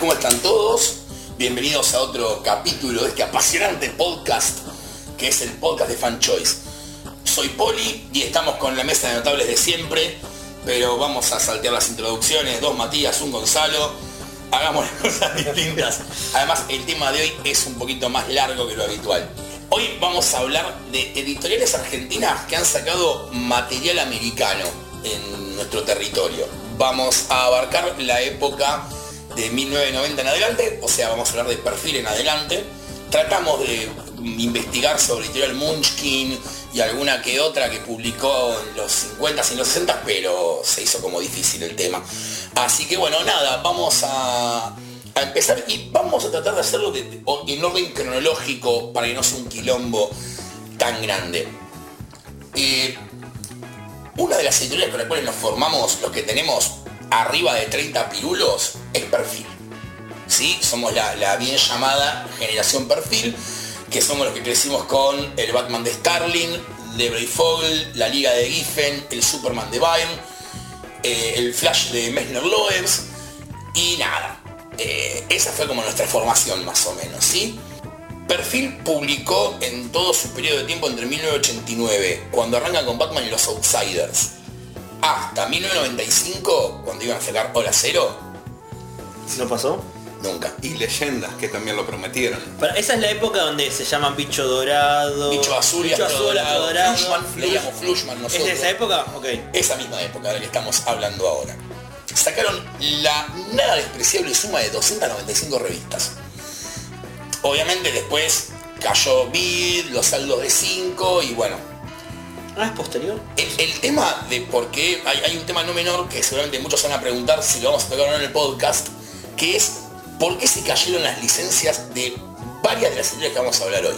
¿cómo están todos? Bienvenidos a otro capítulo de este apasionante podcast que es el podcast de Fan Choice. Soy Poli y estamos con la mesa de notables de siempre, pero vamos a saltear las introducciones, dos Matías, un Gonzalo, hagamos las cosas distintas. Además, el tema de hoy es un poquito más largo que lo habitual. Hoy vamos a hablar de editoriales argentinas que han sacado material americano en nuestro territorio. Vamos a abarcar la época de 1990 en adelante, o sea, vamos a hablar de perfil en adelante. Tratamos de investigar sobre editorial Munchkin y alguna que otra que publicó en los 50 y los 60, pero se hizo como difícil el tema. Así que bueno, nada, vamos a, empezar y vamos a tratar de hacerlo de- en orden cronológico para que no sea un quilombo tan grande. Eh, una de las editoriales con las cuales nos formamos, los que tenemos arriba de 30 pirulos, es Perfil. ¿Sí? Somos la, la bien llamada generación Perfil, que somos los que crecimos con el Batman de Starling, de Breyfogle, la Liga de Giffen, el Superman de Byrne, eh, el Flash de Messner Loebs, y nada. eh, esa fue como nuestra formación más o menos, ¿sí? Perfil publicó en todo su periodo de tiempo entre 1989, cuando arranca con Batman y los Outsiders, hasta 1995, cuando iban a sacar Hola Cero, ¿No pasó? nunca. y leyendas que también lo prometieron. Pero esa es la época donde se llaman bicho dorado. Bicho azul y bicho azul, dorado. Flushman, leíamos Flushman ¿Es nosotros. de esa época? Ok. Esa misma época de la que estamos hablando ahora. Sacaron la nada despreciable suma de 295 revistas. Obviamente después cayó Bid, los saldos de 5 y bueno, Ah, es posterior. El, tema de por qué, hay, un tema no menor que seguramente muchos van a preguntar si lo vamos a tocar o no en el podcast, que es por qué se cayeron las licencias de varias de las editoriales que vamos a hablar hoy.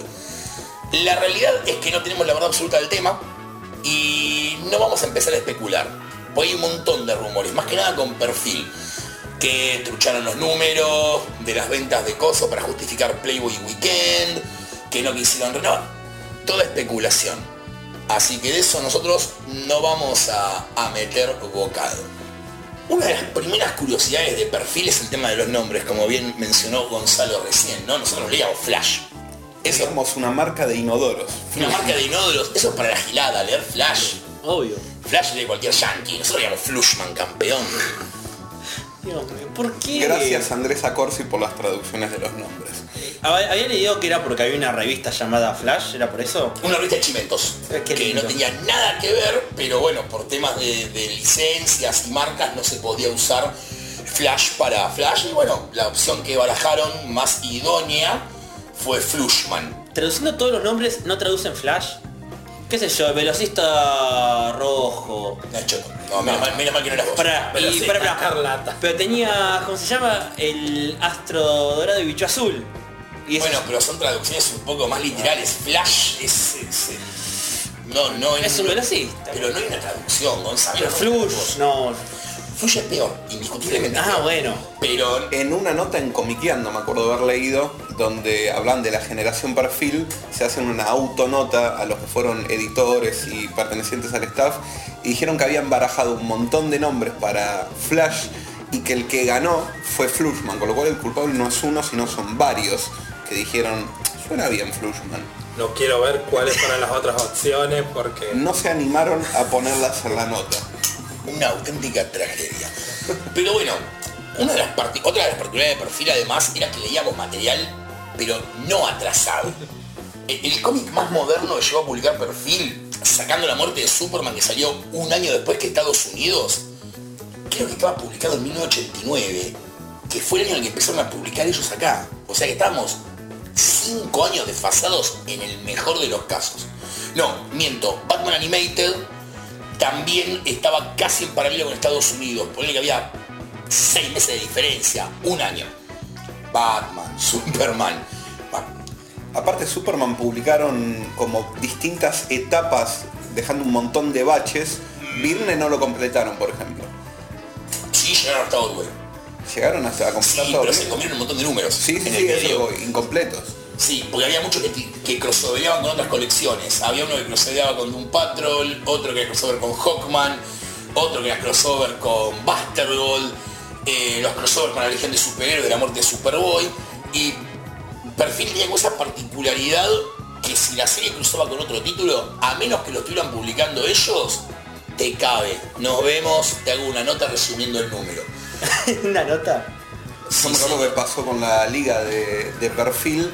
La realidad es que no tenemos la verdad absoluta del tema y no vamos a empezar a especular. Porque hay un montón de rumores, más que nada con perfil, que trucharon los números de las ventas de coso para justificar Playboy Weekend, que no quisieron renovar. Toda especulación. Así que de eso nosotros no vamos a, a meter bocado. Una de las primeras curiosidades de perfil es el tema de los nombres, como bien mencionó Gonzalo recién, ¿no? Nosotros leíamos Flash. Eso, Somos una marca de inodoros. una marca de inódulos, eso es para la gilada, leer Flash. Obvio. Flash de cualquier yankee, nosotros leíamos Flushman, campeón. Dios mío, ¿por qué? Gracias Andrés Acorsi por las traducciones de los nombres. Había había leído que era porque había una revista llamada Flash, ¿era por eso? Una revista de chimentos, Eh, que no tenía nada que ver, pero bueno, por temas de, de licencias y marcas no se podía usar Flash para Flash. Y bueno, la opción que barajaron más idónea fue Flushman. Traduciendo todos los nombres, ¿no traducen Flash? ¿Qué sé yo? Velocista rojo. Nacho, no, menos, mal, menos mal que no era vos. Y Velocista. Pero tenía, ¿cómo se llama? El astro dorado y bicho azul. Y eso Bueno, pero son traducciones un poco más literales. Flash es... es- no, no es un velocista. Pero no hay una traducción, Gonzalo. Pero Flush, no. Flush es peor, indiscutiblemente. Ah, peor. bueno. Pero En una nota en Comiqueando, me acuerdo de haber leído, donde hablan de la generación perfil, se hacen una autonota a los que fueron editores y pertenecientes al staff, y dijeron que habían barajado un montón de nombres para Flash y que el que ganó fue Flushman, con lo cual el culpable no es uno, sino son varios que dijeron, suena bien Flushman. No quiero ver cuáles fueron las otras opciones porque No se animaron a ponerlas en la nota. Una auténtica tragedia. Pero bueno, una otra de las particularidades de perfil además era que leíamos material, pero no atrasado. El, el cómic más moderno que llegó a publicar perfil, sacando la muerte de Superman que salió un año después que Estados Unidos, creo que estaba publicado en 1989, que fue el año en el que empezaron a publicar ellos acá. O sea que estábamos cinco años desfasados en el mejor de los casos. No, miento, Batman Animated también estaba casi en paralelo con Estados Unidos, por que había seis meses de diferencia, un año. Batman, Superman. Aparte Superman publicaron como distintas etapas, dejando un montón de baches. Virne no lo completaron, por ejemplo. Sí, llegaron hasta Orwell. Llegaron hasta a completar Sí, todo. pero se comieron un montón de números. Sí, sí, sí, eso incompletos. Sí, porque había muchos que, que con otras colecciones. Había uno que crossoveaba con Doom Patrol, otro que era crossover con Hawkman, otro que era crossover con Buster Gold. eh, los crossovers con la Legión de Superhéroes, de la muerte de Superboy, y Perfil tenía como esa particularidad que si la serie cruzaba con otro título, a menos que lo estuvieran publicando ellos, te cabe. Nos vemos, te hago una nota resumiendo el número. Una nota. Me acuerdo que pasó con la liga de, de perfil,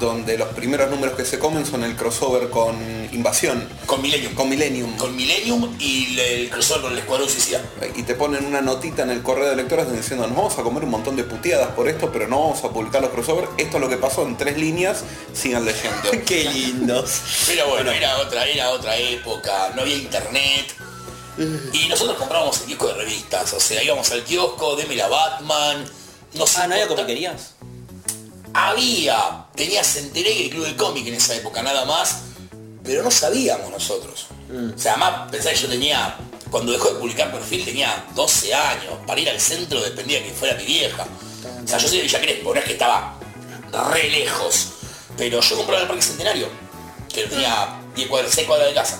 donde los primeros números que se comen son el crossover con Invasión, Con Millennium. con Millennium. Con Millennium y el crossover con el Escuadrón Suicida. Y te ponen una notita en el correo de lectores diciendo nos vamos a comer un montón de puteadas por esto, pero no vamos a publicar los crossovers. Esto es lo que pasó en tres líneas, sigan leyendo. Qué lindos. Pero bueno, era otra, era otra época, no había internet. Y nosotros comprábamos el kiosco de revistas, o sea, íbamos al kiosco, deme la Batman. No Ah, ¿no había comiquerías? Había, tenía Centenario y el Club de Cómic en esa época, nada más, pero no sabíamos nosotros. O sea, además pensá que yo tenía, cuando dejó de publicar perfil tenía 12 años, para ir al centro dependía de que fuera mi vieja. O sea, yo soy de Villa Crespo, no es que estaba re lejos, pero yo compraba el Parque Centenario, que tenía 10 cuadras, 6 cuadras de casa.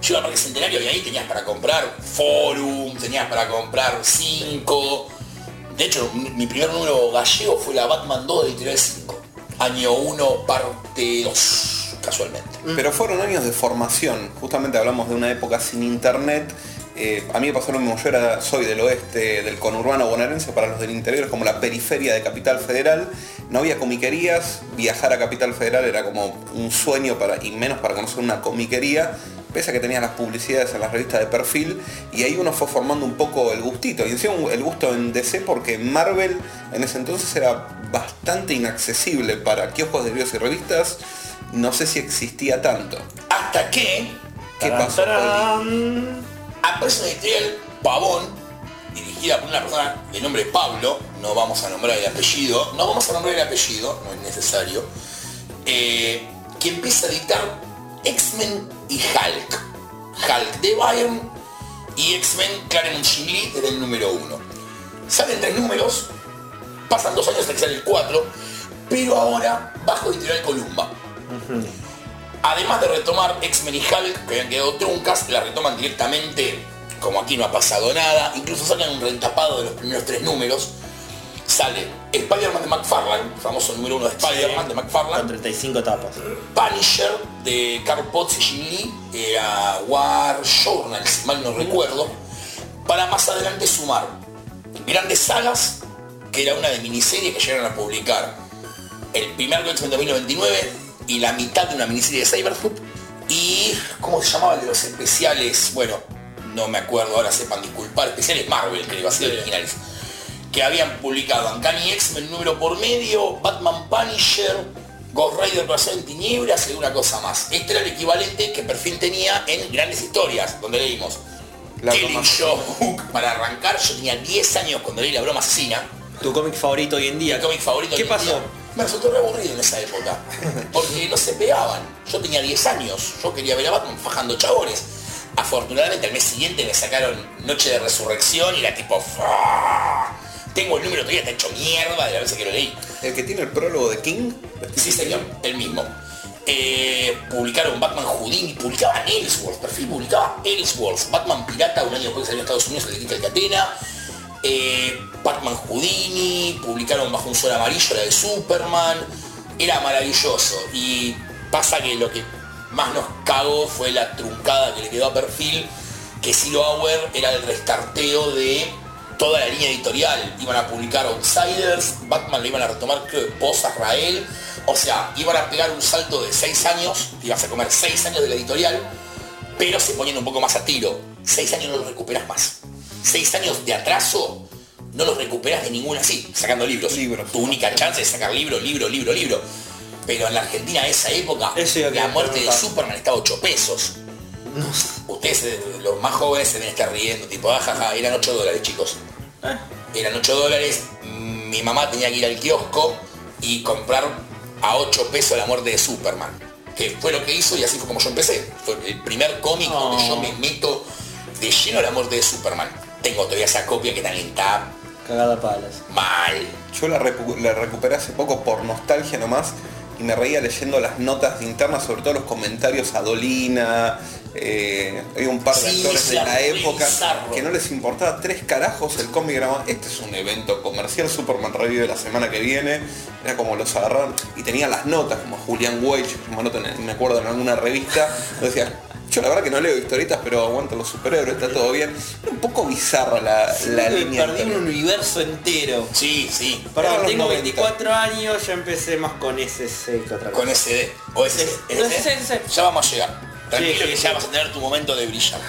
Yo iba al Parque Centenario y ahí tenías para comprar Forum, tenías para comprar 5, de hecho, mi primer número gallego fue la Batman 2 de Editorial 5. Año 1, parte 2, casualmente. Pero fueron años de formación. Justamente hablamos de una época sin internet. Eh, a mí me pasó lo mismo. Yo era, soy del oeste, del conurbano bonaerense, para los del interior es como la periferia de Capital Federal. No había comiquerías. Viajar a Capital Federal era como un sueño para, y menos para conocer una comiquería. Pese a que tenías las publicidades en las revistas de perfil. Y ahí uno fue formando un poco el gustito. Y encima el gusto en DC porque Marvel en ese entonces era bastante inaccesible para kioscos de videos y revistas. No sé si existía tanto. Hasta que ¿Qué pasó? Poli? Tarán. aparece editorial Pavón, dirigida por una persona de nombre Pablo, no vamos a nombrar el apellido, no vamos a nombrar el apellido, no es necesario, eh, que empieza a editar X-Men y Hulk. Hulk de Bayern y X-Men Claremont Lee desde el número 1. Salen tres números, pasan dos años hasta que sale el 4, pero ahora bajo editorial Columba. Además de retomar X-Men y Hulk, que habían quedado truncas, la retoman directamente, como aquí no ha pasado nada, incluso sacan un retapado de los primeros tres números. Sale Spider-Man de McFarlane, famoso número uno de Spider-Man de Con McFarlane, 35 tapas. Punisher de Carl Potts y Jim Lee, era War Journal, si mal no recuerdo, para más adelante sumar grandes sagas, que era una de miniseries que llegaron a publicar. El primer X-Men de 2099 y la mitad de una miniserie de Cyberhoop y ¿cómo se llamaba el de los especiales? Bueno, no me acuerdo, ahora sepan disculpar, especiales Marvel, creo, así de originales que habían publicado Uncanny X-Men número por medio, Batman Punisher, Ghost Rider Corazón en Tinieblas y una cosa más. Este era el equivalente que Perfil tenía en grandes historias, donde leímos La Killing. Joke para arrancar. Yo tenía 10 años cuando leí La Broma Asesina. Tu cómic favorito hoy en día. Mi cómic favorito. ¿Qué hoy en pasó? día. Me resultó re aburrido en esa época. Porque no se pegaban. Yo tenía 10 años. Yo quería ver a Batman fajando chabones. Afortunadamente al mes siguiente me sacaron Noche de Resurrección y era tipo... "Fua". Tengo el número todavía, está hecho mierda de la vez que lo leí. El que tiene el prólogo de King. Sí, señor, el mismo. Eh, publicaron Batman Houdini, publicaban Ellsworth, perfil publicaba Ellsworth, Batman Pirata, un año después que salió a Estados Unidos, el de Quinta Catena, eh, Batman Houdini, publicaron Bajo un Sol Amarillo, la de Superman, era maravilloso. Y pasa que lo que más nos cagó fue la truncada que le quedó a perfil, que Silo Auer era el restarteo de toda la línea editorial. Iban a publicar Outsiders, Batman le iban a retomar, creo, Posa, Rael. O sea, iban a pegar un salto de 6 años, te ibas a comer 6 años de la editorial, pero se ponían un poco más a tiro. 6 años no los recuperas más. 6 años de atraso no los recuperas de ninguna así, sacando libros. Libros. Tu única chance es sacar libro, libro, libro, libro. Pero en la Argentina de esa época, la muerte de. Superman estaba a 8 pesos. Ustedes, eh, los más jóvenes, se deben estar riendo, tipo, ah, jaja, eran 8 dólares, chicos. Eran 8 dólares. mm, Mi mamá tenía que ir al kiosco y comprar a 8 pesos la muerte de Superman. Que fue lo que hizo y así fue como yo empecé. Fue el primer cómic donde yo me meto de lleno a la muerte de Superman. Tengo todavía esa copia que también está Cagada a palas. mal. Yo la, recu- la recuperé hace poco por nostalgia nomás y me reía leyendo las notas internas, sobre todo los comentarios a Dolina, Eh, hay un par de Sí, actores de la época bizarro. que no les importaba tres carajos el cómic era este es un evento comercial Superman Review de la semana que viene era como los agarraron y tenían las notas como Julian Wage como nota en- me acuerdo en alguna revista decía yo la verdad que no leo historietas pero aguanto los superhéroes está todo bien era un poco bizarra la, la Creo que línea perdí un universo entero. Sí, sí. Perdón, los tengo 90. 24 años, yo empecé más con SC que otra Con cosa. SD. O SD. No, sí, sí, sí. Ya vamos a llegar. Tranquilo Sí, sí, que sí. ya vas a tener tu momento de brillar.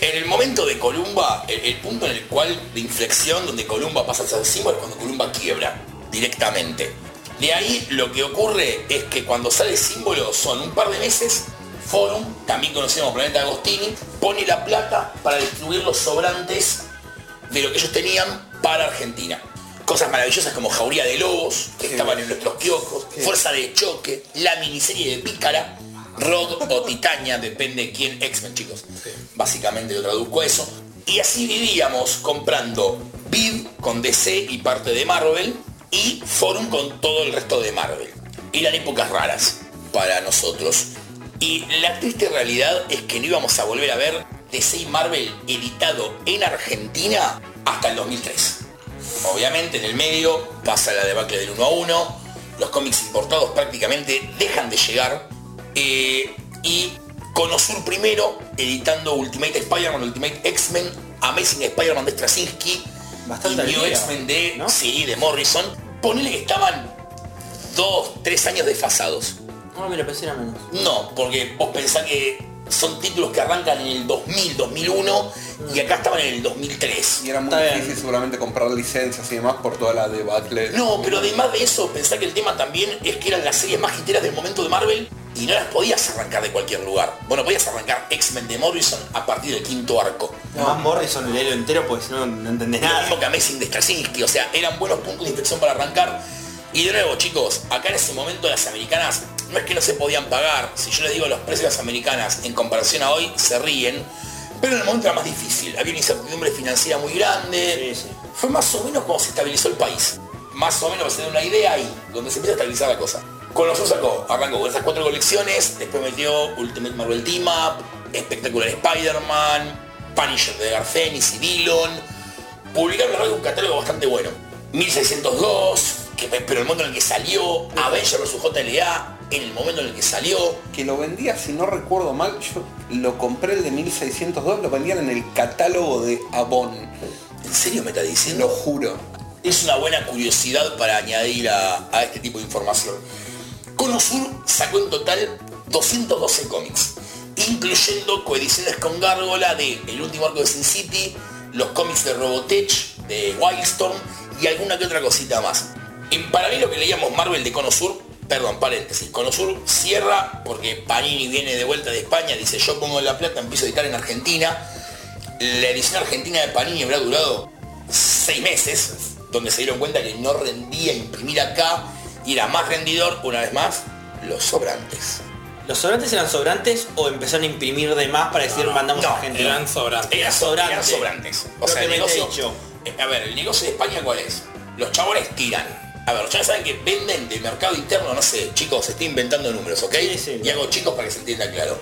En el momento de Columba, el, el punto en el cual de inflexión donde Columba pasa a ser símbolo es cuando Columba quiebra directamente. De ahí lo que ocurre es que cuando sale el símbolo son un par de meses, Forum, también conocido como Planeta Agostini, pone la plata para distribuir los sobrantes de lo que ellos tenían para Argentina. Cosas maravillosas como Jauría de Lobos, que estaban en nuestros kioscos, Fuerza de Choque, la miniserie de Pícara, Rod o Titania, depende de quién, X-Men chicos. Básicamente lo traduzco eso. Y así vivíamos comprando Vid con DC y parte de Marvel y Forum con todo el resto de Marvel. Eran épocas raras para nosotros. Y la triste realidad es que no íbamos a volver a ver DC Marvel editado en Argentina hasta el 2003. Obviamente en el medio pasa la debacle del 1 a 1, los cómics importados prácticamente dejan de llegar eh, y Conosur primero editando Ultimate Spider-Man, Ultimate X-Men, Amazing Spider-Man de Straczynski Bastante y New X-Men de, ¿no? sí, de Morrison. Ponele que estaban dos, tres años desfasados. No, me lo pensé era menos. No, porque vos pensás que son títulos que arrancan en el 2000, 2001 y acá estaban en el 2003. y era muy Está bien. difícil seguramente comprar licencias y demás por toda la debacle No, pero además de eso, pensá que el tema también es que eran las series más hiteras del momento de Marvel y no las podías arrancar de cualquier lugar. Bueno, podías arrancar X-Men de Morrison a partir del quinto arco. Además Morrison leerlo entero pues no, no entendés Lo nada. mismo que Amazing de Straczynski, o sea, eran buenos puntos de inflexión para arrancar. Y de nuevo, chicos, acá en ese momento las americanas no es que no se podían pagar. Si yo les digo los precios de las americanas en comparación a hoy, se ríen. Pero en el momento era más difícil. Había una incertidumbre financiera muy grande. Sí, sí. Fue más o menos como se estabilizó el país. Más o menos para tener una idea ahí, donde se empieza a estabilizar la cosa. Con los sacó, arrancó con esas cuatro colecciones, después metió Ultimate Marvel Team Up, Espectacular Spider-Man, Punisher de Garcenis y Dillon. Publicaron un catálogo bastante bueno. 1602, que, pero el momento en el que salió, Avenger vs JLA, en el momento en el que salió, que lo vendía, si no recuerdo mal, yo lo compré el de 1602, lo vendían en el catálogo de Avon, ¿en serio me está lo diciendo? juro. Es una buena curiosidad para añadir a, a este tipo de información. Conosur sacó en total 212 cómics, incluyendo coediciones con Gárgola de El último arco de Sin City, los cómics de Robotech, de Wildstorm y alguna que otra cosita más. En paralelo que leíamos Marvel de Conosur, perdón, paréntesis, Conosur cierra porque Panini viene de vuelta de España, dice yo pongo la plata, empiezo a editar en Argentina. La edición argentina de Panini habrá durado seis meses, donde se dieron cuenta que no rendía imprimir acá y era más rendidor, una vez más, los sobrantes. ¿Los sobrantes eran sobrantes o empezaron a imprimir de más para decir mandamos no, a Argentina? Eran sobrantes. Eran Sobrante. sobrantes. Eran sobrantes. O sea, que el negocio... Eh, A ver, el negocio de España cuál es? Los chabones tiran. A ver, chabones saben que venden del mercado interno, no sé, chicos, estoy inventando números, ¿ok? Sí, sí. y hago chicos para que se entienda claro.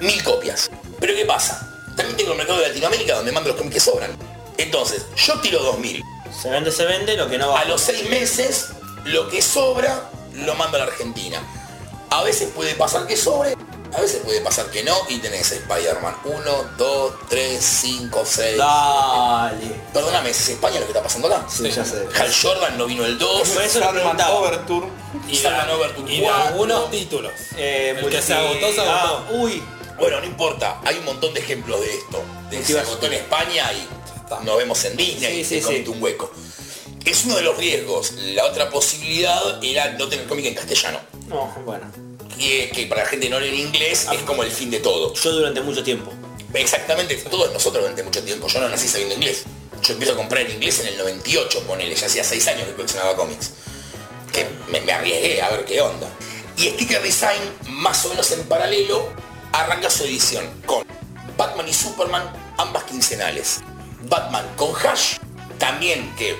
Mil copias. Pero ¿qué pasa? También tengo el mercado de Latinoamérica donde mando los cómics que sobran. Entonces, yo tiro 2000. Se vende, se vende, lo que no va. A los seis meses, lo que sobra lo mando a la Argentina. A veces puede pasar que sobre, a veces puede pasar que no, y tenés Spider-Man 1, 2, 3, 5, 6. Dale. Perdóname, ¿es España lo que está pasando acá? Sí, ya sé. Hal Jordan no vino el 2. Por eso lo Sandman. Overture, Y Overture y de 4. algunos títulos. Eh, el que se agotó, se ah, agotó. uy. Bueno, no importa, hay un montón de ejemplos de esto. De se agotó en España y nos vemos en Disney Sí, y sí, se comete sí. un hueco. Es uno de los riesgos. La otra posibilidad era no tener cómic en castellano. No, bueno. Que, que para la gente no lee inglés es como el fin de todo. Yo durante mucho tiempo. Exactamente, todos nosotros durante mucho tiempo. Yo no nací sabiendo inglés. Yo empiezo a comprar en inglés en el 98, ponele, ya hacía 6 años que coleccionaba cómics. Que me, me arriesgué a ver qué onda. Y Sticker Design, más o menos en paralelo, arranca su edición con Batman y Superman, ambas quincenales. Batman con Hash, también que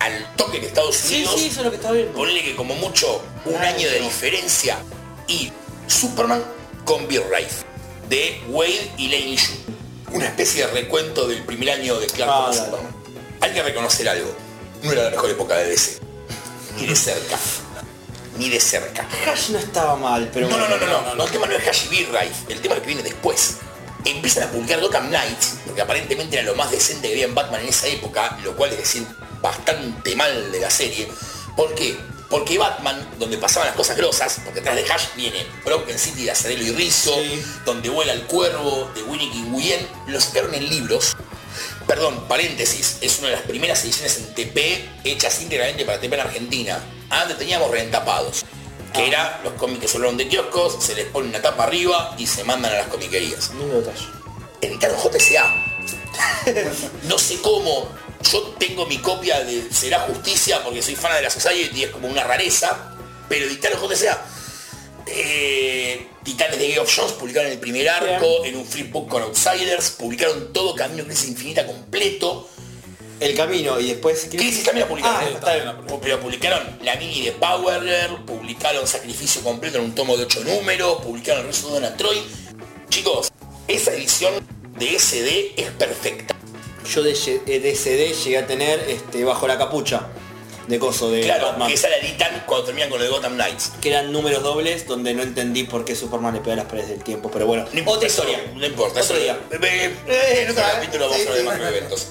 al toque de Estados Unidos, sí, eso es lo que viendo. como mucho un año de diferencia y Superman con Bill Wraith. de Wade y Lane Yu. Una especie de recuento del primer año de Clark Ah. Superman. Hay que reconocer algo. No era la mejor época de DC. Ni de cerca. Ni de cerca. Hash no estaba mal, pero No, no, no, no, no, no, el tema no es Hash y Rife, el tema es que viene después. Empiezan a publicar Gotham Knights, porque aparentemente era lo más decente que había en Batman en esa época, lo cual es decir bastante mal de la serie. ¿Por qué? Porque Batman, donde pasaban las cosas grosas, porque atrás de Hash viene Broken City de Acerelo y Rizzo, Sí. donde vuela el cuervo, de Winnie King Nguyen, lo sacaron en libros. Perdón, paréntesis, es una de las primeras ediciones en TP hechas íntegramente para TP en Argentina. Antes teníamos rentapados, que era los cómics que sobraron de kioscos, se les pone una tapa arriba y se mandan a las comiquerías. Lindo detalle. Editaron JSA. No sé cómo. Yo tengo mi copia de Será Justicia porque soy fan de la Society y es como una rareza. Pero editaron JSA. Eh, Titanes de Game of Jones publicaron el primer arco en un flipbook con Outsiders. Publicaron todo Camino Crisis Infinita completo. El camino y después... Crisis también la publicaron. Ah, está bien. Pero publicaron la mini de Power Girl, publicaron Sacrificio Completo en un tomo de 8 números, publicaron el resto de Donna Troy. Chicos, esa edición de SD es perfecta. Yo de, eh, de CD llegué a tener este, bajo la capucha de coso de Claro, Batman. que esa la editan cuando terminan con lo de Gotham Knights. que eran números dobles donde no entendí por qué Superman le pega a las paredes del tiempo, pero bueno, No importa, otra historia. No importa, Otro día. Eh, eh, en otro capítulo vamos a sí, hablar de sí. macroeventos.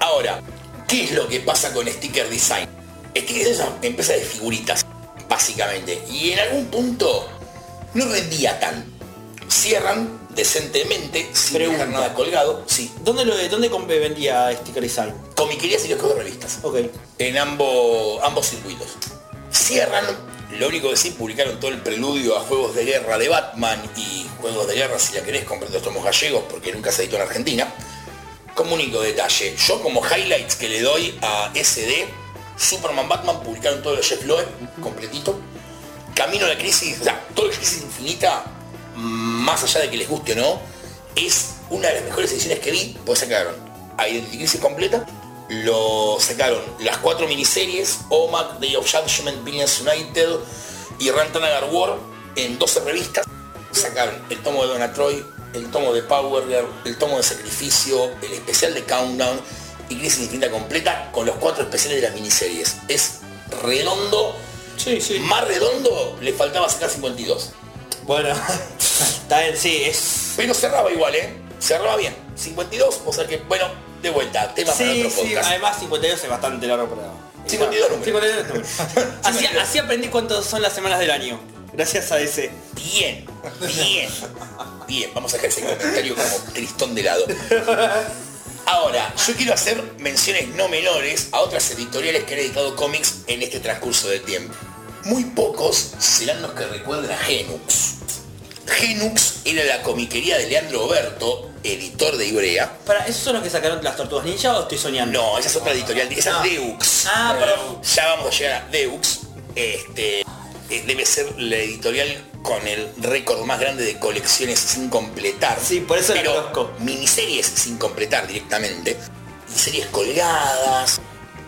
Ahora, ¿qué es lo que pasa con Sticker Design? Sticker Design es una empresa de figuritas, básicamente. Y en algún punto no rendía tan. Cierran decentemente, sin Pregunta. dejar nada colgado. Sí, ¿Dónde, lo, ¿Dónde vendía Sticker Design? comiquerías y los de revistas. Ok. en ambos, ambos circuitos. Cierran, lo único que sí, publicaron todo el preludio a juegos de guerra de Batman y juegos de guerra, si la querés, comprar los tomos gallegos porque nunca se editó en Argentina. Como único detalle, yo como highlights que le doy a SD, Superman Batman publicaron todo de Jeff Loeb, completito. Camino a la crisis, o sea, todo la crisis infinita, más allá de que les guste o no, es una de las mejores ediciones que vi, pues sacaron Identity Crisis completa, lo sacaron las cuatro miniseries, OMAC, Day of Judgment, Billions United y Rantanagar War en 12 revistas. Sacaron el tomo de Donna Troy, el tomo de Power Girl, el tomo de Sacrificio, el especial de Countdown y Crisis Infinita completa con los cuatro especiales de las miniseries. Es redondo, Sí, sí. más redondo le faltaba sacar 52. Bueno, está bien, sí, es... Pero cerraba igual, ¿eh? Cerraba bien. 52, o sea que, bueno, de vuelta, tema para Sí, otro sí, podcast. además 52 es bastante largo para... 52 números. 52 números. así, así aprendí cuántas son las semanas del año. Gracias a ese. Bien, bien, bien. Vamos a dejar ese comentario como tristón de lado. Ahora, yo quiero hacer menciones no menores a otras editoriales que han editado cómics en este transcurso de tiempo. Muy pocos serán los que recuerden a Genux. Genux era la comiquería de Leandro Oberto, editor de Ibrea. Para, ¿esos son los que sacaron las tortugas ninja o estoy soñando? No, esa es otra editorial, esa Ah. es Deux. Ah, perdón. Ya vamos a llegar a Deux. Este, eh, debe ser la editorial con el récord más grande de colecciones sin completar. Sí, por eso Pero conozco. miniseries sin completar directamente. Y series colgadas.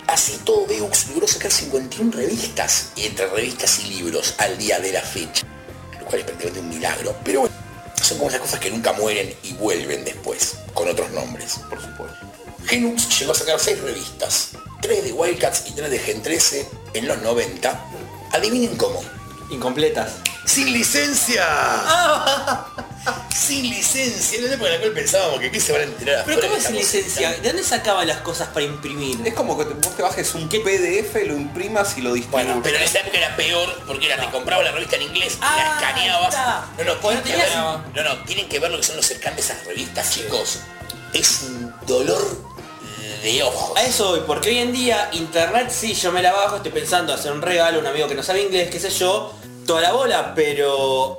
Así todo Deux logró sacar 51 revistas. Y entre revistas y libros al día de la fecha. Cual es prácticamente un milagro. Pero bueno, son como esas cosas que nunca mueren y vuelven después. Con otros nombres, por supuesto. Genux llegó a sacar seis revistas, tres de Wildcats y tres de Gen 13 en los 90. Adivinen cómo. Incompletas. ¡Sin licencia! Sin licencia, en la época en la cual pensábamos que aquí se van a enterar Pero ¿cómo es sin licencia? ¿De dónde sacaban las cosas para imprimir? Es como que te- vos te bajes un PDF, lo imprimas y lo distribuyes. Bueno, pero en esa época era peor porque era, te compraba la revista en inglés, Ah, la escaneabas. está. No, no, tienen no que tenías- ver, no, no, tienen que ver lo que son los cercanos de esas revistas, chicos. Es un dolor de ojos. A eso voy, porque hoy en día internet sí, yo me la bajo, estoy pensando hacer un regalo a un amigo que no sabe inglés, qué sé yo, toda la bola, pero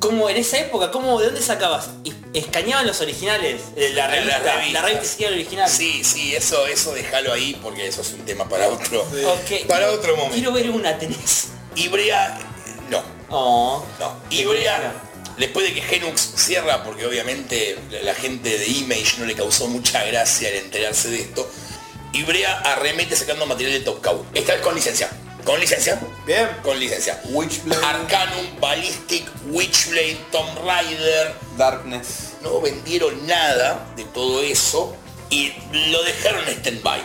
como en esa época, ¿cómo, ¿de dónde sacabas? Y- Escaneaban los originales, eh, la revista, la revista el original. Sí, sí, eso, eso déjalo ahí porque eso es un tema para otro, para otro momento. Quiero ver una tenés. Ibrea, no, Oh. no. Ibrea, después de que Genux cierra, porque obviamente la, la gente de Image no le causó mucha gracia al enterarse de esto, Ibrea arremete sacando material de Top Cow. Esta vez con licencia. Con licencia. Bien. Con licencia. Witchblade. Arcanum, Ballistic, Witchblade, Tomb Raider. Darkness. No vendieron nada de todo eso y lo dejaron en stand-by.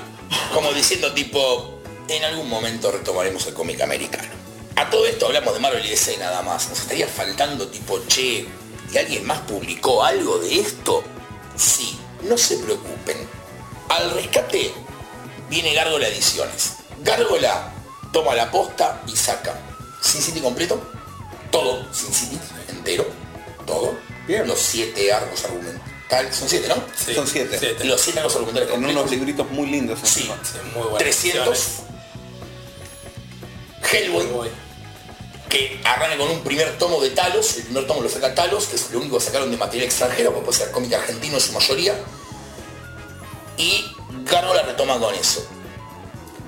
Como diciendo tipo, en algún momento retomaremos el cómic americano. A todo esto hablamos de Marvel y DC nada más. Nos estaría faltando tipo, che, ¿y alguien más publicó algo de esto? Sí, no se preocupen. Al rescate viene Gárgola Ediciones. Gárgola toma la posta y saca Sin City completo, todo Sin City entero, todo. Bien. Los siete arcos argumentales, son siete, ¿no? Sí, Son siete. Los siete arcos argumentales En completos. unos libritos muy lindos. Sí. Sí, muy buenas 300. opciones. Hellboy, que arranca con un primer tomo de Talos, el primer tomo lo saca Talos, que es lo único que sacaron de material extranjero, porque puede ser cómic argentino en su mayoría. Y Gárgola retoma con eso.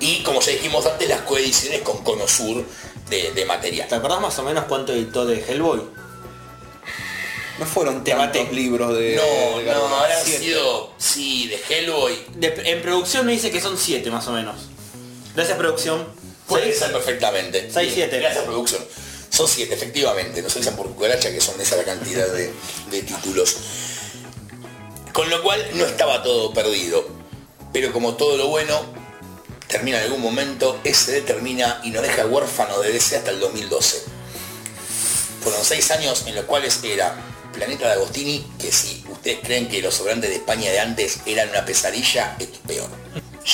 Y como ya dijimos antes, las coediciones con Cono Sur de, de material. ¿Te acordás más o menos cuánto editó de Hellboy? No fueron tantos libros de... No, de no, habrán Siete. sido, sí, de Hellboy. De- en producción me dice que son 7 más o menos. Gracias producción. Puede ser perfectamente. Seis, Bien, siete. Gracias producción. Son siete, efectivamente. Nos avisan por cucaracha que son esa la cantidad de, de títulos. Con lo cual no estaba todo perdido. Pero como todo lo bueno, termina en algún momento, SD termina y nos deja huérfano de DC hasta el 2012. Fueron seis años en los cuales era Planeta de Agostini, que si ustedes creen que los sobrantes de España de antes eran una pesadilla, es peor.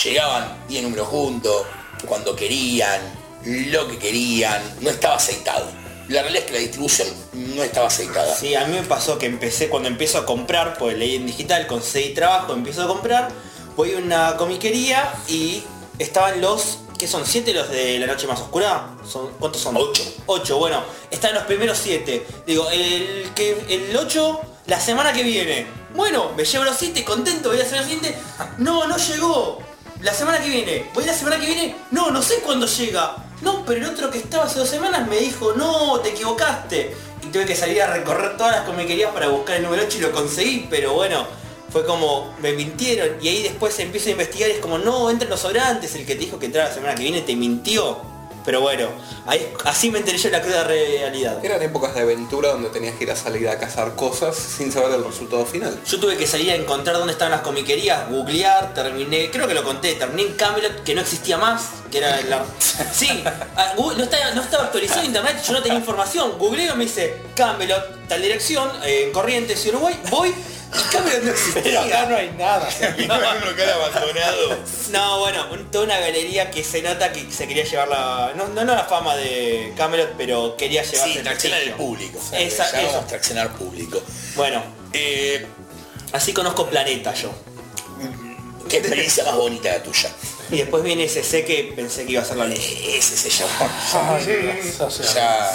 Llegaban 10 números juntos, cuando querían, lo que querían, no estaba aceitado. La realidad es que la distribución no estaba aceitada. Sí, a mí me pasó que empecé, cuando empiezo a comprar, pues leí en digital, conseguí trabajo, empiezo a comprar, voy a una comiquería y estaban los, ¿qué son? ¿Siete los de la noche más oscura? ¿Son, ¿Cuántos son? Ocho. Ocho, bueno, están los primeros siete. Digo, el que el 8 la semana que viene. Bueno, me llevo los siete, contento, voy a hacer el siguiente. No, no llegó. La semana que viene. Voy la semana que viene. No, no sé cuándo llega. No, pero el otro que estaba hace dos semanas me dijo, no, te equivocaste. Y tuve que salir a recorrer todas las comiquerías para buscar el número 8 y lo conseguí, pero bueno, fue como, me mintieron. Y ahí después empiezo a investigar y es como, no, entran los sobrantes, el que te dijo que entrara la semana que viene te mintió. Pero bueno, ahí, así me enteré yo de la cruda realidad. Eran épocas de aventura donde tenías que ir a salir a cazar cosas sin saber el resultado final. Yo tuve que salir a encontrar dónde estaban las comiquerías, googlear, terminé, creo que lo conté, terminé en Camelot, que no existía más, que era la... Sí, ah, no estaba, no estaba actualizado internet, yo no tenía información. Googleo me dice, Camelot, tal dirección, eh, en Corrientes Uruguay, voy no existía. hay nada. un local abandonado. No, bueno, un- toda una galería que se nota que se quería llevar la... No, no, no la fama de Camelot, pero quería llevarse Sí, el traccionar el prestigio. público. Esa- Llamamos eso. traccionar público. Bueno, Eh, así conozco Planeta yo. ¿Qué experiencia más bonita la tuya? Y después viene ese C que pensé que iba a ser la. Ese se llama. Ya,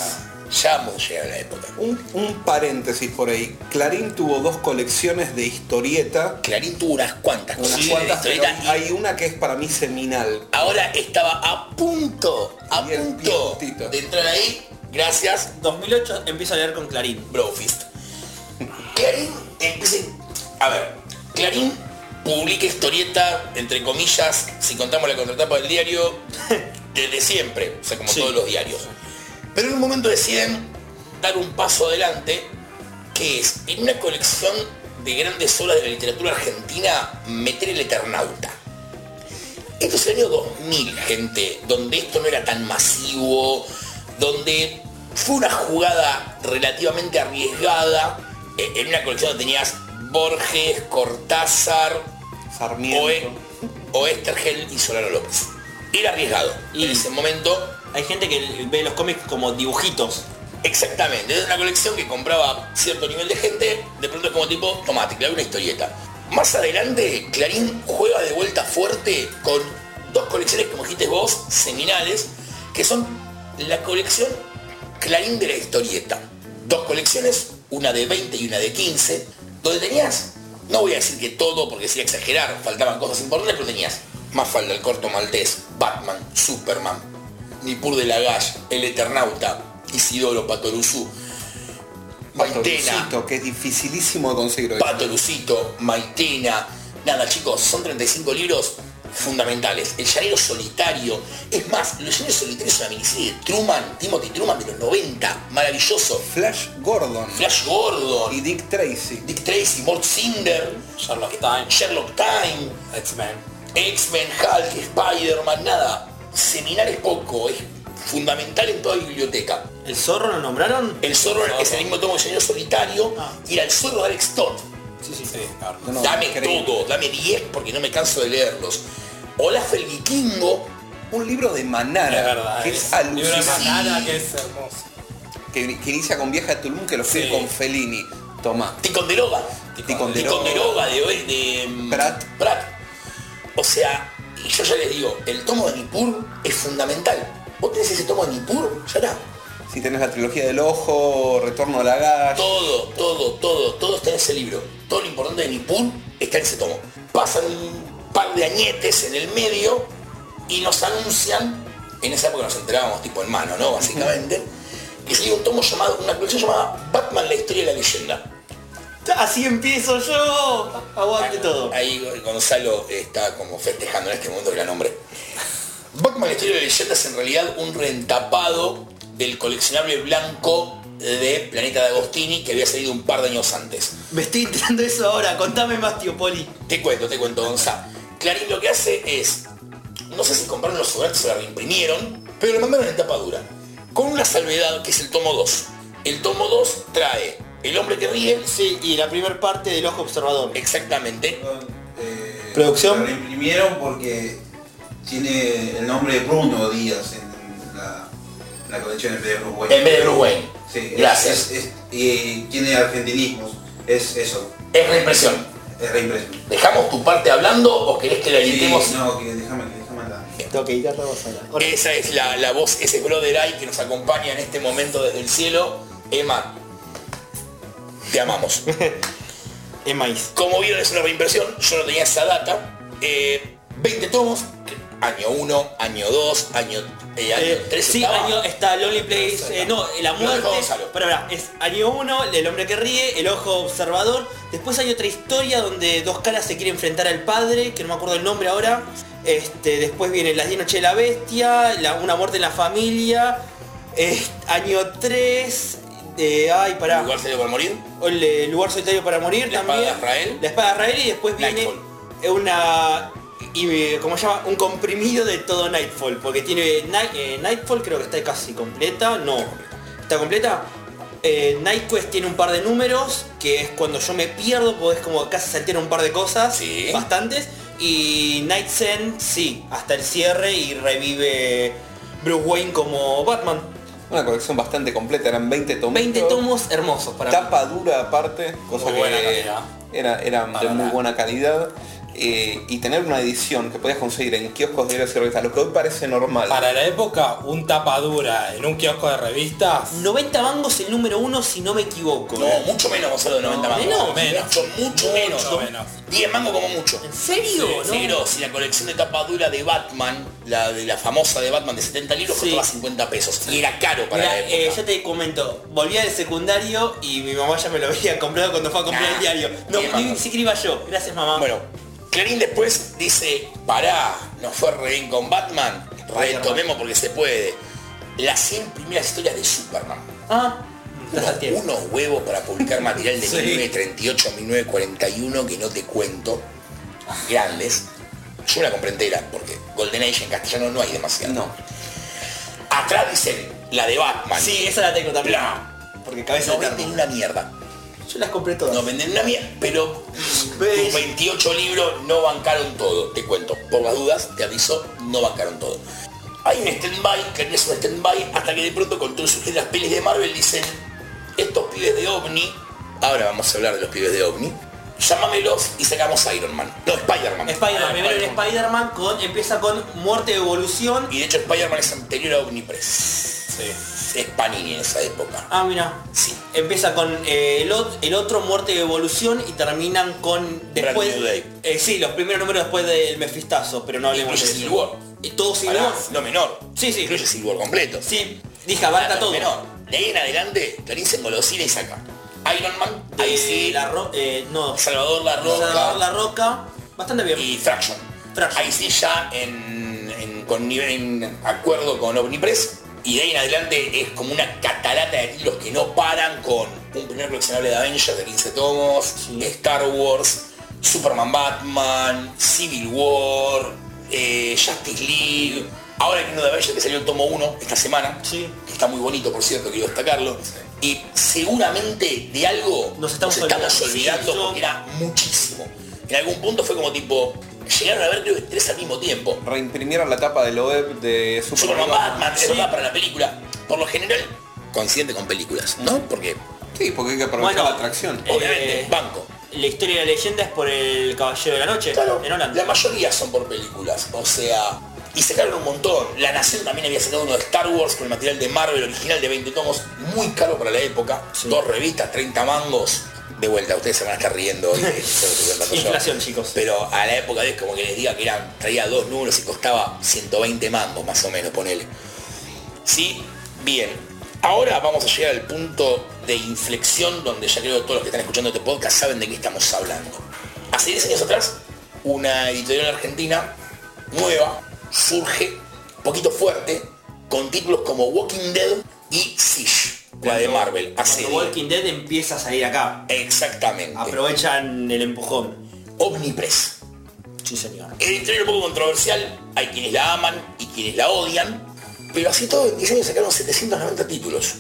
ya hemos llegado a la época. Un, un paréntesis por ahí. Clarín tuvo dos colecciones de historieta. Clarín tuvo unas cuantas Unas cosas cuantas, de pero historieta y hay una que es para mí seminal. ahora estaba a punto, a Bien, punto de entrar ahí. Gracias, 2008 empiezo a leer con Clarín. Brofist. Clarín empieza... A ver, Clarín publica historieta, entre comillas, si contamos la contratapa del diario, desde siempre, o sea, como Sí. todos los diarios. Pero en un momento deciden dar un paso adelante, que es, en una colección de grandes obras de la literatura argentina, meter el Eternauta. Esto es el año 2000, gente, donde esto no era tan masivo, donde fue una jugada relativamente arriesgada, eh, en una colección donde tenías Borges, Cortázar, Sarmiento. Oe, Oestergel y Solano López. Era arriesgado. Y- En ese momento, Hay gente que ve los cómics como dibujitos. exactamente, es una colección que compraba cierto nivel de gente, de pronto es como tipo, tomate, claro, una historieta. Más adelante, Clarín juega de vuelta fuerte con dos colecciones, como dijiste vos, seminales, que son la colección Clarín de la historieta. Dos colecciones, una de 20 y una de 15, donde tenías, no voy a decir que todo porque sería exagerar, faltaban cosas importantes, pero tenías Mafalda, el corto maltés, Batman, Superman, Nippur de Lagash, El Eternauta, Isidoro Patoruzú, Maitena, Patorucito, que es dificilísimo de conseguir hoy. Pato Lucito, Maitena. Nada chicos, son 35 libros fundamentales. El llanero solitario. Es más, Los llaneros solitarios es una miniserie de Truman, Timothy Truman de los 90. Maravilloso. Flash Gordon Flash Gordon, y Dick Tracy. Dick Tracy, Mort Cinder, Sherlock Time, Sherlock Time, X-Men. X-Men, Hulk, Spider-Man, nada. Seminal es poco, es fundamental en toda biblioteca. ¿El zorro lo nombraron? El zorro es el mismo tomo de llanero solitario y era el zorro de Alex Todd. Sí, sí, sí. No, no, dame increíble. todo, dame 10 porque no me canso de leerlos. Olaf el vikingo, Un libro de Manara, Es verdad. que es es un libro de alucinante. Manara que es hermoso. Que, que inicia con Vieja de Tulum, que lo escribe Sí. con Fellini. Toma. Ticonderoga. Ticonderoga. Ticonderoga de, de mm, Pratt. Pratt. O sea, y yo ya les digo, el tomo de Nippur es fundamental. Vos tenés ese tomo de Nippur, ya está. Si tenés la trilogía del ojo, Retorno a la Gash. Todo, todo, todo, todo está en ese libro. Todo lo importante de Nippur está en ese tomo. Pasan un par de añetes en el medio y nos anuncian, en esa época nos enterábamos tipo en mano, ¿no? Básicamente, que sería un tomo llamado, una colección llamada Batman, la historia y la leyenda. Así empiezo yo. Aguante todo. Ahí Gonzalo está como festejando en este momento que la nombre. Batman, la historia y la leyenda es en realidad un rentapado del coleccionable blanco de Planeta de Agostini que había salido un par de años antes. Me estoy enterando de eso ahora. Contame más, tío Poli. Te cuento, te cuento, Gonzalo. Clarín lo que hace es, no sé si compraron los sobrantes o la reimprimieron, pero lo mandaron en tapa dura. Con una salvedad que es el tomo 2. El tomo 2 trae El hombre que ríe, Sí, y la primera parte del ojo observador. exactamente. Eh, ¿Producción? La reimprimieron porque tiene el nombre de Bruno Díaz en la, en la colección en vez de Bruce Wayne. En vez de Bruce Wayne. Sí, Gracias. es- es- y tiene argentinismos. Es eso, Es reimpresión. es reimpresión. ¿Dejamos tu parte hablando o querés que la Sí, editemos? no, que déjame, déjame hablar. Tengo que la voz. Esa es la, la voz, ese brother Eye que nos acompaña en este momento desde el cielo. Emma, te amamos. Es maíz. Como vieron es una reimpresión, yo no tenía esa data. Eh, 20 tomos, año 1, año 2, año, eh, año Eh, 3 sí, año está Lonely Place, eh, no, la muerte. Pero ahora, es año 1, el hombre que ríe, el ojo observador. Después hay otra historia donde dos caras se quieren enfrentar al padre, que no me acuerdo el nombre ahora. Este, después viene Las 10 noches de la bestia, la- una muerte en la familia. es- año 3, eh, ay, pará. lugar serio para morir. El, eh, lugar solitario para morir La también. espada de Israel. La espada de Israel y después viene Nightfall. una y ¿cómo se llama? Un comprimido de todo Nightfall, porque tiene Night- eh, Nightfall creo que está casi completa, no. ¿Está completa? Eh, Night Quest tiene un par de números, que es cuando yo me pierdo, es como casi se alteran un par de cosas, Sí. bastantes. Y Night Zen, sí, hasta el cierre y revive Bruce Wayne como Batman. Una colección bastante completa, eran 20 tomos. 20 tomos hermosos para mí. Tapa dura aparte, cosa Muy que buena calidad. era, era de muy buena calidad. Eh, y tener una edición que podías conseguir en kioscos de libros y revistas, lo que hoy parece normal. Para la época, un tapadura en un kiosco de revistas. 90 mangos el número uno si no me equivoco. No, mucho menos, Gonzalo, de 90 mangos. menos, menos. Mucho, mucho, Mucho menos. menos. 10 mangos como mucho. ¿En serio? Sí, ¿No? Negro, si la colección de tapa dura de Batman, la de la famosa de Batman de 70 libros, Sí. costaba 50 pesos. Y era caro para Mira, la eh, época. yo te comento, volví al secundario y mi mamá ya me lo había comprado cuando fue a comprar Nah, el diario. No, ni siquiera iba yo. Gracias mamá. Bueno, Clarín después dice, pará, nos fue re bien con Batman, retomemos porque se puede. Las 100 primeras historias de Superman. Ah, Unos, huevos para publicar material de Sí. 1938 a 1941 que no te cuento. Grandes. Yo la compré entera porque Golden Age en castellano no hay demasiado. No. Atrás dicen la de Batman. Sí, esa la tengo también. Bla. Porque cabeza No de venden una mierda. Yo las compré todas. No venden una mierda, pero ¿Ves? tus 28 libros no bancaron todo. Te cuento, por las dudas, te aviso, no bancaron todo. Hay un stand-by, que es un stand-by, hasta que de pronto con surgir las pelis de Marvel dicen, estos pibes de OVNI, ahora vamos a hablar de los pibes de OVNI, llámamelos y sacamos Iron Man. No, Spider-Man. Spider-Man, Ah, primero en Spider-Man. Empieza con muerte de evolución. Y de hecho Spider-Man es anterior a Omnipress. Sí. Es Panini en esa época. Ah, mira. Sí. Empieza con eh, el, ot- el otro muerte de evolución y terminan con después. Eh, sí, los primeros números después del Mefistazo, pero no hablemos de eso. Y todo War. no menor. Sí, sí. Incluye War completo. Sí, dije abarca todo. menor. De ahí en adelante, Clarín se engolosina y saca. Iron Man, ahí sí, la ro- eh, no. Salvador La Salvador Roca La Roca. Bastante bien. y Fraction. Flash. Ahí sí ya en, en- con nivel, en acuerdo con Omnipress. Y de ahí en adelante es como una catarata de títulos que no paran con un primer coleccionable de Avengers de 15 tomos, Sí. Star Wars, Superman Batman, Civil War, eh, Justice League. Ahora hay uno de Avengers que salió el tomo 1 esta semana. Sí. Que está muy bonito, por cierto, quiero destacarlo. Y seguramente de algo Nos estamos olvidando olvidando, sí, yo- porque era muchísimo. En algún punto fue como tipo, llegaron a ver creo que tres al mismo tiempo. Reimprimieron la tapa del web de Superman Superman. Batman, Sí. para la película. Por lo general, coincidente con películas, ¿no? Porque, Sí, porque hay que aprovechar Bueno, la atracción. eh, obviamente, banco. La historia de la leyenda es por el Caballero de la Noche, Claro, en Holanda. la mayoría son por películas, o sea, y sacaron un montón. La Nación también había sacado uno de Star Wars con el material de Marvel original de 20 tomos, muy caro para la época. Dos revistas, 30 mangos. De vuelta, ustedes se van a estar riendo hoy. yo. Inflación, chicos. Pero a la época es como que les diga que eran, traía dos números y costaba 120 mangos más o menos, ponele. Sí, bien. Ahora vamos a llegar al punto de inflexión donde ya creo que todos los que están escuchando este podcast saben de qué estamos hablando. Hace 10 años atrás, una editorial argentina nueva surge, un poquito fuerte, con títulos como Walking Dead y Siege, la de Marvel. Hace Cuando Walking Dead empieza a salir acá. Exactamente. Aprovechan el empujón. Omnipress. Sí, señor. Editorial un poco controversial, hay quienes la aman y quienes la odian, pero así todo en 10 años sacaron 790 títulos.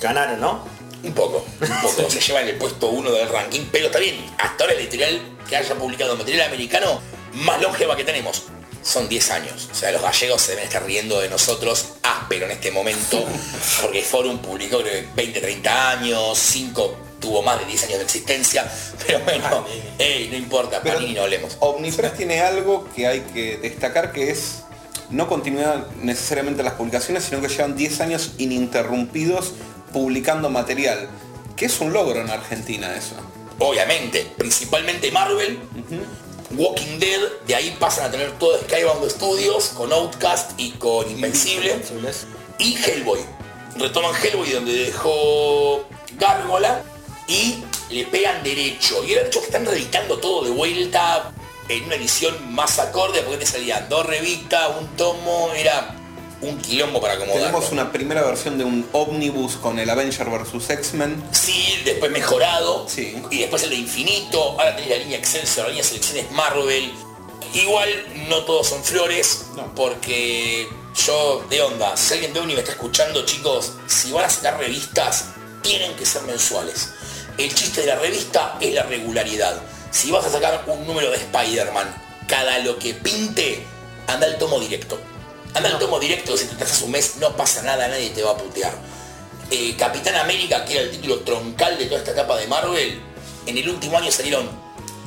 Ganaron, ¿no? Un poco, un poco, se lleva en el puesto 1 del ranking, pero está bien, hasta ahora el editorial que haya publicado material americano más longeva que tenemos. Son 10 años, o sea, los gallegos se deben estar riendo de nosotros áspero en este momento, porque Forum publicó creo que 20, 30 años, 5 tuvo más de 10 años de existencia, pero bueno, ey, no importa, Pero Panini no hablemos. Omnipress tiene algo que hay que destacar que es no continuar necesariamente las publicaciones, sino que llevan 10 años ininterrumpidos publicando material. Que es un logro en Argentina eso. obviamente, principalmente Marvel, Walking Dead, de ahí pasan a tener todo Skybound Studios, con Outcast y con Invencible, y Hellboy. Retoman Hellboy donde dejó Gárgola y le pegan derecho. Y era hecho que están reeditando todo de vuelta en una edición más acorde, porque te salían dos revistas, un tomo, era un quilombo para acomodarlo. Tenemos una primera versión de un ómnibus con el Avenger vs X-Men. Sí, después mejorado. Sí. Y después el de Infinito. Ahora tenés la línea Excelsior, la línea Selecciones Marvel. Igual no todos son flores, No. porque yo, de onda, si alguien de Uni me está escuchando, chicos, si van a sacar revistas, tienen que ser mensuales. El chiste de la revista es la regularidad. Si vas a sacar un número de Spider-Man, cada lo que pinte, anda al tomo directo. Anda al tomo directo, si te trazas un mes, no pasa nada, nadie te va a putear. Eh, Capitán América, que era el título troncal de toda esta etapa de Marvel, en el último año salieron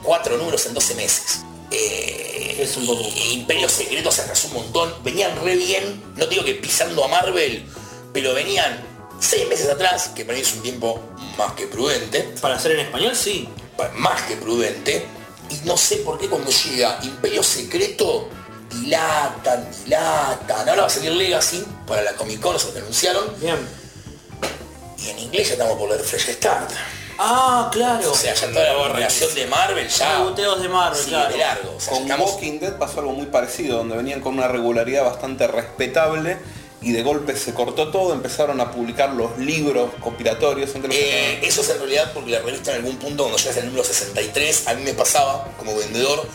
cuatro números en 12 meses. Eh, Es un y Imperio Secreto se atrasó un montón. Venían re bien, no digo que pisando a Marvel, pero venían seis meses atrás, que para mí es un tiempo más que prudente, Para hacer en español, sí. más que prudente, y no sé por qué cuando llega Imperio Secreto, dilatan, dilatan. Ahora va a salir Legacy para la Comic Con, eso que anunciaron. Bien. Y en inglés ya estamos por leer Fresh Start. Ah, claro. O sea, ya toda la relación de Marvel ya. Boteos de Marvel, sigue claro. de largo. O sea, ya Con estamos. Walking Dead pasó algo muy parecido, donde venían con una regularidad bastante respetable y de golpe se cortó todo, empezaron a publicar los libros compilatorios entre los Eh, eso es en realidad porque la revista en algún punto, cuando llegas al número 63, a mí me pasaba como vendedor,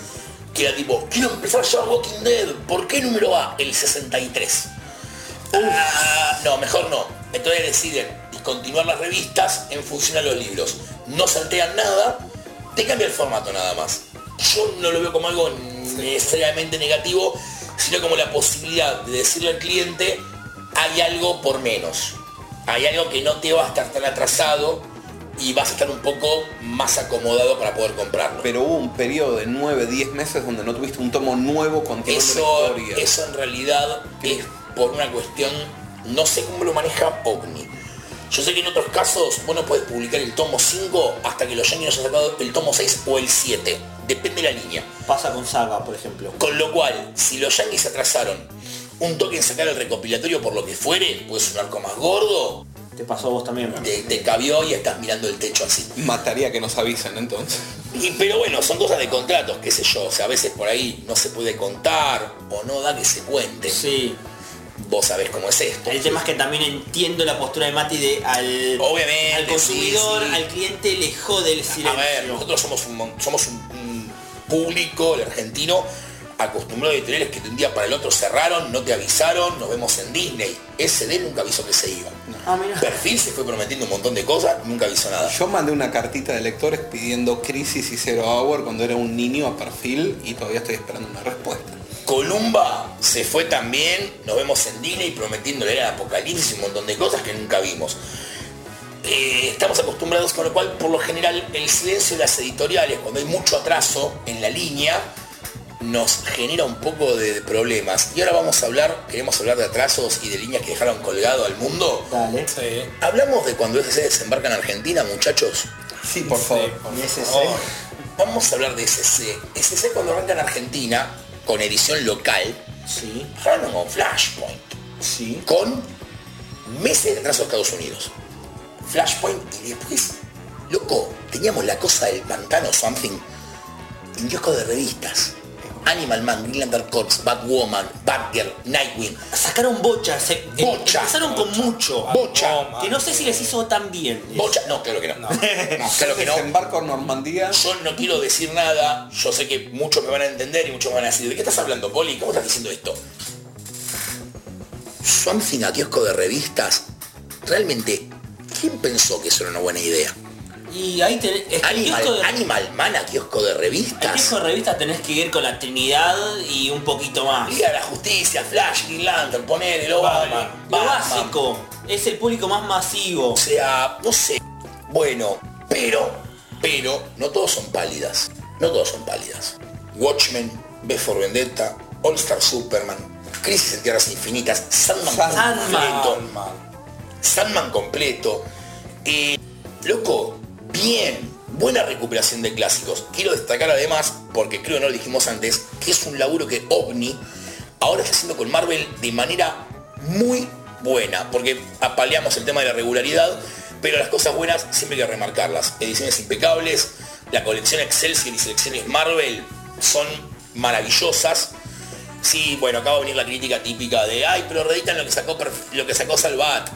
era tipo, quiero empezar a llevar Walking Dead, ¿por qué número va? El 63. Ah, no, mejor no. Entonces deciden discontinuar las revistas en función a los libros. No saltean nada, te cambia el formato nada más. Yo no lo veo como algo necesariamente negativo, sino como la posibilidad de decirle al cliente, hay algo por menos. Hay algo que no te va a estar tan atrasado y vas a estar un poco más acomodado para poder comprarlo. Pero hubo un periodo de 9, 10 meses donde no tuviste un tomo nuevo continuando Eso, la historia. eso en realidad es por una cuestión, no sé cómo lo maneja OVNI. Yo sé que en otros casos vos no puedes publicar el tomo 5 hasta que los yankees hayan sacado el tomo 6 o el 7. Depende de la línea. Pasa con Saga, por ejemplo. Con lo cual, si los yankees se atrasaron un toque en sacar el recopilatorio por lo que fuere, puede ser un arco más gordo, Te pasó a vos también. te, te cabió y estás mirando el techo así. Mataría que nos avisen entonces. Y, pero bueno, son cosas de contratos, qué sé yo. O sea, a veces por ahí no se puede contar o no da que se cuente. Sí. Vos sabés cómo es esto. El tema es que también entiendo la postura de Mati de al, Obviamente, al consumidor, sí, sí. al cliente le jode el A silencio. ver, nosotros somos un, somos un, un público, el argentino, acostumbrado a editoriales que de un día para el otro cerraron, no te avisaron, nos vemos en Disney. SD nunca avisó que se iba. Ah. Perfil se fue prometiendo un montón de cosas, nunca avisó nada. Yo mandé una cartita de lectores pidiendo Crisis y Zero Hour cuando era un niño a perfil y todavía estoy esperando una respuesta. Columba se fue también, nos vemos en Disney prometiéndole el apocalipsis y un montón de cosas que nunca vimos. Eh, estamos acostumbrados con lo cual, por lo general, el silencio de las editoriales, cuando hay mucho atraso en la línea, nos genera un poco de problemas. Y ahora vamos a hablar, queremos hablar de atrasos y de líneas que dejaron colgado al mundo. Dale. Sí. Hablamos de cuando SC desembarca en Argentina, muchachos. Sí, por favor. Oh, Vamos a hablar de SC. SC cuando arranca en Argentina, con edición local, Sí, arranca con Flashpoint. sí. con meses de atraso a Estados Unidos. Flashpoint y después, loco, teníamos la cosa del pantano something, un kiosco de revistas. Animal Man, Green Lantern Corps, Batwoman, Batgirl, Nightwing, Sacaron bocha, se, em- Bocha. empezaron con mucho. Bocha, Que no sé si les hizo tan bien. Bocha, no, claro que no. No, claro que no. Desembarco en Normandía. Yo no quiero decir nada, yo sé que muchos me van a entender y muchos me van a decir, ¿de qué estás hablando, Poli? ¿Cómo estás diciendo esto? Something a kiosco de revistas, realmente, ¿quién pensó que eso era una buena idea? Y ahí tenés... es el kiosco Animal, de- Animal Man a kiosco de El revistas. kiosco de revistas tenés que ir con la Trinidad y un poquito más. Liga de la Justicia, Flash, Green Lantern, poner el Obama, Lo básico. Es el público más masivo. O sea, no sé. Bueno, pero, pero, no todos son pálidas. No todos son pálidas. Watchmen, B for Vendetta, All Star Superman, Crisis en Tierras Infinitas, Sandman, Sandman. completo. Mal. Sandman completo. Eh, loco, bien, buena recuperación de clásicos. Quiero destacar además, porque creo no lo dijimos antes, que es un laburo que OVNI ahora está haciendo con Marvel de manera muy buena, porque apaleamos el tema de la regularidad, pero las cosas buenas siempre hay que remarcarlas. Ediciones impecables, la colección Excelsior y selecciones Marvel son maravillosas. Sí, bueno, acaba de venir la crítica típica de, ay, pero reeditan lo que sacó, lo que sacó Salvat.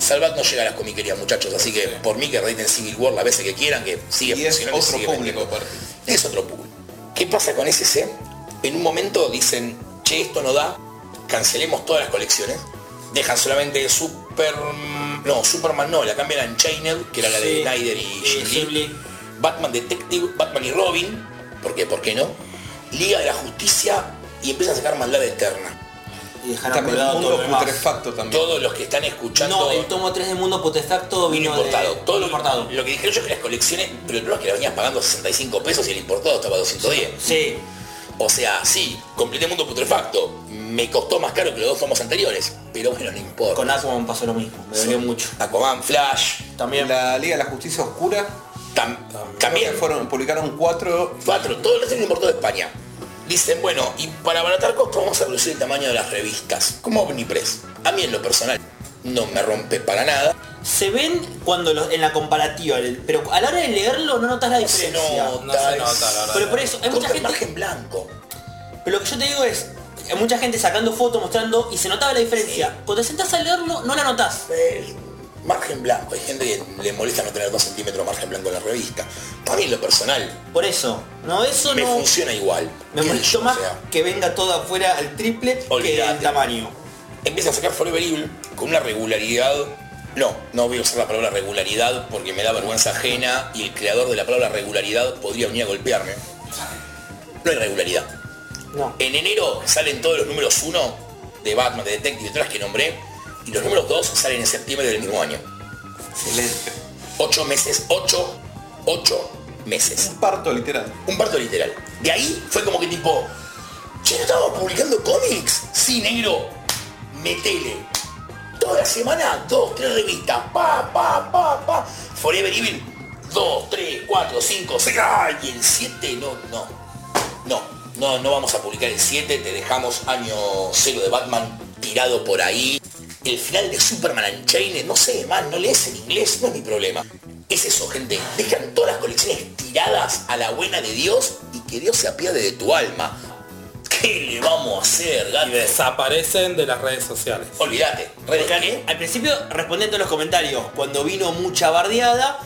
Salvat no llega a las comiquerías, muchachos, así que por mí que reediten Civil War las veces que quieran, que sigue Y es funcionando y otro sigue público, aparte. Es otro público. ¿Qué pasa con SC? En un momento dicen, che, esto no da, cancelemos todas las colecciones, dejan solamente Super... No, Superman no, la cambian a Unchained, que era la de Sí. Snyder y Eh. Jim Lee. Batman Detective, Batman y Robin, ¿por qué? ¿Por qué no? Liga de la Justicia y empieza a sacar maldad eterna. Y dejaron todo lo mundo demás. putrefacto también. Todos los que están escuchando No, el tomo 3 de Mundo Putrefacto vino importado. de... Todo lo, importado. lo que dijeron yo es que las colecciones, pero el problema es que la venías pagando 65 pesos y el importado estaba a 210. Sí. O sea, sí, completé Mundo Putrefacto. Me costó más caro que los dos tomos anteriores, pero bueno, no importa. Con Aquaman pasó lo mismo. Me dolió mucho. Aquaman, Flash, También. La Liga de la Justicia Oscura. tam- también fueron, publicaron cuatro. Cuatro, todo el resto importó de España. Dicen, bueno, y para abaratar costos vamos a reducir el tamaño de las revistas, como Omnipress. A mí en lo personal no me rompe para nada. Se ven cuando los- en la comparativa, pero a la hora de leerlo no notas la No se diferencia. nota, No se es- nota, la verdad. Pero por eso, hay mucha gente... margen blanco. Pero lo que yo te digo es, hay mucha gente sacando fotos, mostrando, y se notaba la diferencia. Cuando te sentás a leerlo, no la notás. El margen blanco, hay gente que le molesta no tener 2 centímetros de margen blanco en la revista. Para mí lo personal, Por eso, no, eso me no... funciona igual. Me ¿Qué sé molestó más O sea, que venga todo afuera al triple que Olvídate. el tamaño. empieza a sacar Forever Evil con una regularidad. No, no voy a usar la palabra regularidad porque me da vergüenza ajena y el creador de la palabra regularidad podría venir a golpearme. No hay regularidad. No. En enero salen todos los números 1 de Batman, de Detective, de todas las que nombré, y los números 2 salen en septiembre del mismo año. Excelente. 8 meses, 8, 8 meses. Un parto literal. Un parto literal. De ahí fue como que tipo, che, ¿no estamos publicando cómics? Sí, negro, metele. Toda la semana, dos, tres revistas, pa, pa, pa, pa. Forever Evil, dos, tres, cuatro, cinco, seis, ¡ay! Y el 7, no, no. No, no, no vamos a publicar el 7, te dejamos año cero de Batman tirado por ahí. El final de Superman Unchained, no sé, man, no lees en inglés, no es mi problema. Es eso, gente, dejan todas las colecciones tiradas a la buena de Dios y que Dios se apiade de tu alma. ¿Qué le vamos a hacer, Y gato? desaparecen de las redes sociales. Olvídate, redes qué? al, al principio respondiendo a los comentarios, cuando vino mucha bardeada,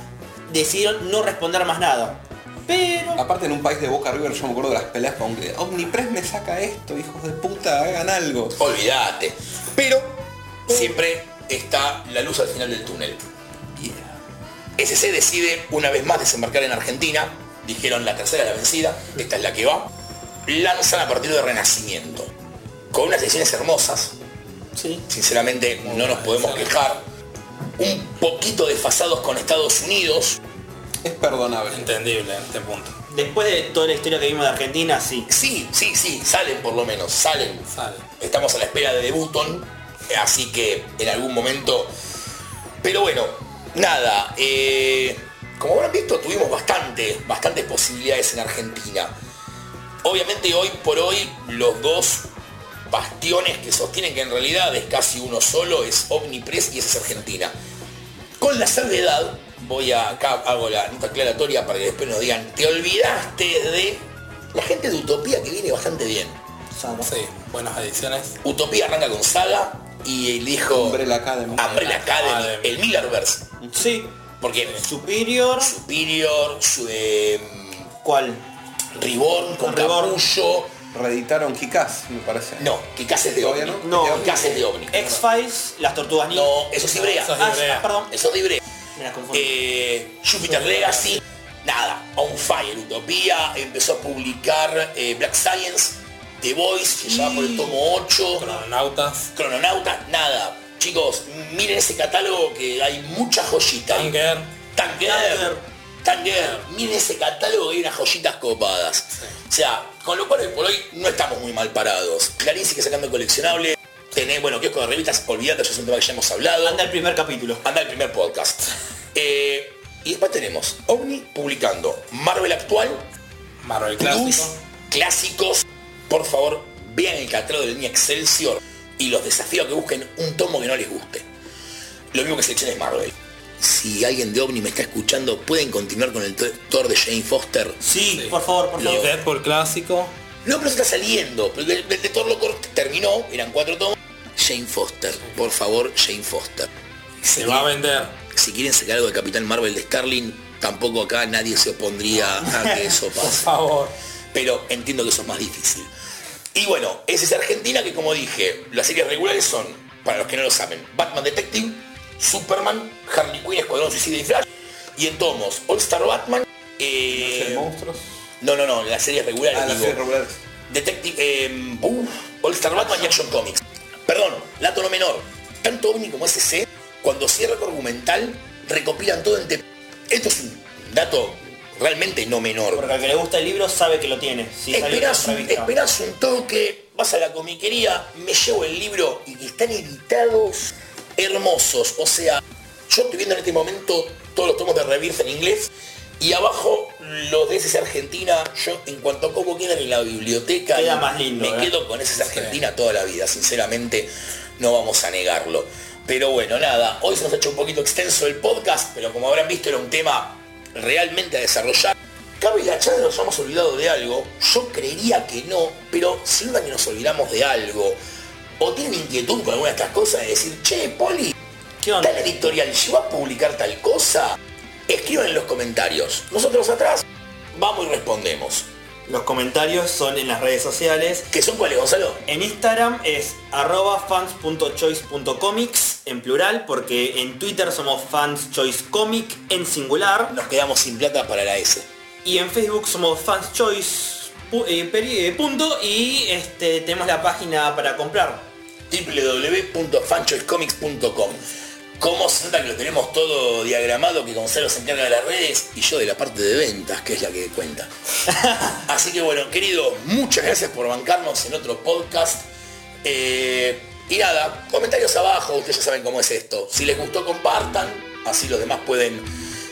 decidieron no responder más nada. Pero Aparte en un país de Boca River yo me acuerdo de las peleas con que Omnipress me saca esto, hijos de puta, hagan algo. Olvídate. Pero siempre está la luz al final del túnel. SC decide una vez más desembarcar en Argentina. Dijeron la tercera la vencida, esta es la que va. Lanzan a partir de Renacimiento. Con unas ediciones hermosas. sí. Sinceramente no nos podemos quejar. Un poquito desfasados con Estados Unidos. Es perdonable. Entendible en este punto. Después de toda la historia que vimos de Argentina, sí. Sí, sí, sí, salen por lo menos, salen. Sale. Estamos a la espera de Debuton, así que en algún momento. Pero bueno, nada. eh, como habrán visto, tuvimos bastante, bastantes posibilidades en Argentina. Obviamente hoy por hoy los dos bastiones que sostienen que en realidad es casi uno solo es Omnipress y es Argentina. Con la salvedad, voy a acá hago la nota aclaratoria para que después nos digan, te olvidaste de la gente de Utopía que viene bastante bien. Sí, buenas ediciones. Utopía arranca con Saga y el dijo Umbrella Academy. Umbrella Academy, Academy. el Millerverse. Sí. Porque Superior. Superior, su de ¿Cuál? Reborn, con Reborn. Capullo. Reeditaron Kikaz, me parece. No, que es de ¿Todavía OVNI. no? No. Kikaz es de OVNI. X-Files, las tortugas ninja. No, eso es Ibrea. Eso es Ah, Ibrea. ah, perdón. Eso es de Ibrea. Me las confundí. Eh, Jupiter Legacy, nada, On Fire, Utopía, empezó a publicar eh, Black Science, The Voice, que ya por el tomo 8, Crononautas. Crononauta, nada. Chicos, miren ese catálogo que hay mucha joyita. ahí. Tanger. Tanger. Tanger. Miren ese catálogo que hay unas joyitas copadas. O sea, con lo cual hoy por hoy no estamos muy mal parados. Clarín sigue sacando coleccionable. Tenés, bueno, que con de revistas, olvídate, eso es un tema que ya hemos hablado. Anda el primer capítulo. Anda el primer podcast. Eh, y después tenemos OVNI publicando Marvel actual, Marvel Plus, Clásico. clásicos. Por favor, vean el catálogo de línea Excelsior y los desafío a que busquen un tomo que no les guste. Lo mismo que selecciones Marvel. Si alguien de OVNI me está escuchando, pueden continuar con el Thor de Jane Foster. Sí, Sí. por favor, por favor. Deadpool Clásico. No, pero se está saliendo. El el de Thor lo terminó, eran cuatro tomos. Jane Foster, por favor, Jane Foster. Si Se va a vender. si quieren sacar algo de Capitán Marvel de Starling, tampoco acá nadie se opondría a que eso Por pase. favor. Pero entiendo que eso es más difícil. Y bueno, esa es Argentina que como dije, las series regulares son, para los que no lo saben, Batman Detective, Superman, Harley Quinn, Escuadrón Suicida y Flash. Y en tomos, All Star Batman, eh, no, no, no, las series regulares, Ah, las series regulares. Detective, eh, All Star Batman y Action Comics. Perdón, dato no menor. Tanto OVNI como SC, cuando cierra el argumental, recopilan todo en Esto es un dato realmente no menor. Porque al que le gusta el libro sabe que lo tiene. Si Esperás un, revista. esperás un toque, vas a la comiquería, me llevo el libro y que están editados hermosos. O sea, yo estoy viendo en este momento todos los tomos de Rebirth en inglés y abajo los de SS Argentina, yo en cuanto a cómo quedan en la biblioteca, Queda más lindo, me ¿eh? quedo con SS Argentina toda la vida, sinceramente no vamos a negarlo. Pero bueno, nada, hoy se nos ha hecho un poquito extenso el podcast, pero como habrán visto era un tema realmente a desarrollar. Cabe la chance nos hemos olvidado de algo. Yo creería que no, pero sin duda que nos olvidamos de algo. O tienen inquietud con alguna de estas cosas de decir, che, Poli, ¿Qué onda? tal editorial llegó a publicar tal cosa. Escriban en los comentarios. Nosotros atrás vamos y respondemos. Los comentarios son en las redes sociales. ¿Qué son cuáles, Gonzalo? En Instagram es arroba fans.choice.comics en plural, porque en Twitter somos fanschoicecomic en singular. Nos quedamos sin plata para la S. Y en Facebook somos fanschoice pu- eh, eh, punto y este, tenemos la página para comprar. www.fanchoicecomics.com Como se nota que lo tenemos todo diagramado, que Gonzalo se encarga de las redes y yo de la parte de ventas, que es la que cuenta. Así que bueno, queridos, muchas gracias por bancarnos en otro podcast. Eh, y nada, comentarios abajo, ustedes ya saben cómo es esto. Si les gustó, compartan, así los demás pueden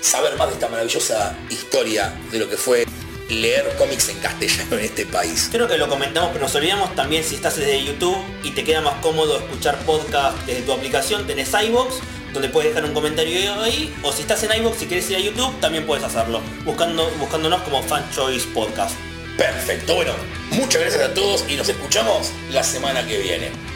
saber más de esta maravillosa historia de lo que fue leer cómics en castellano en este país. Creo que lo comentamos, pero nos olvidamos también si estás desde YouTube y te queda más cómodo escuchar podcast desde tu aplicación, tenés iVoox, donde puedes dejar un comentario ahí, o si estás en iVoox y quieres ir a YouTube, también puedes hacerlo, buscando, buscándonos como Fan Choice Podcast. Perfecto, bueno, muchas gracias a todos y nos escuchamos la semana que viene.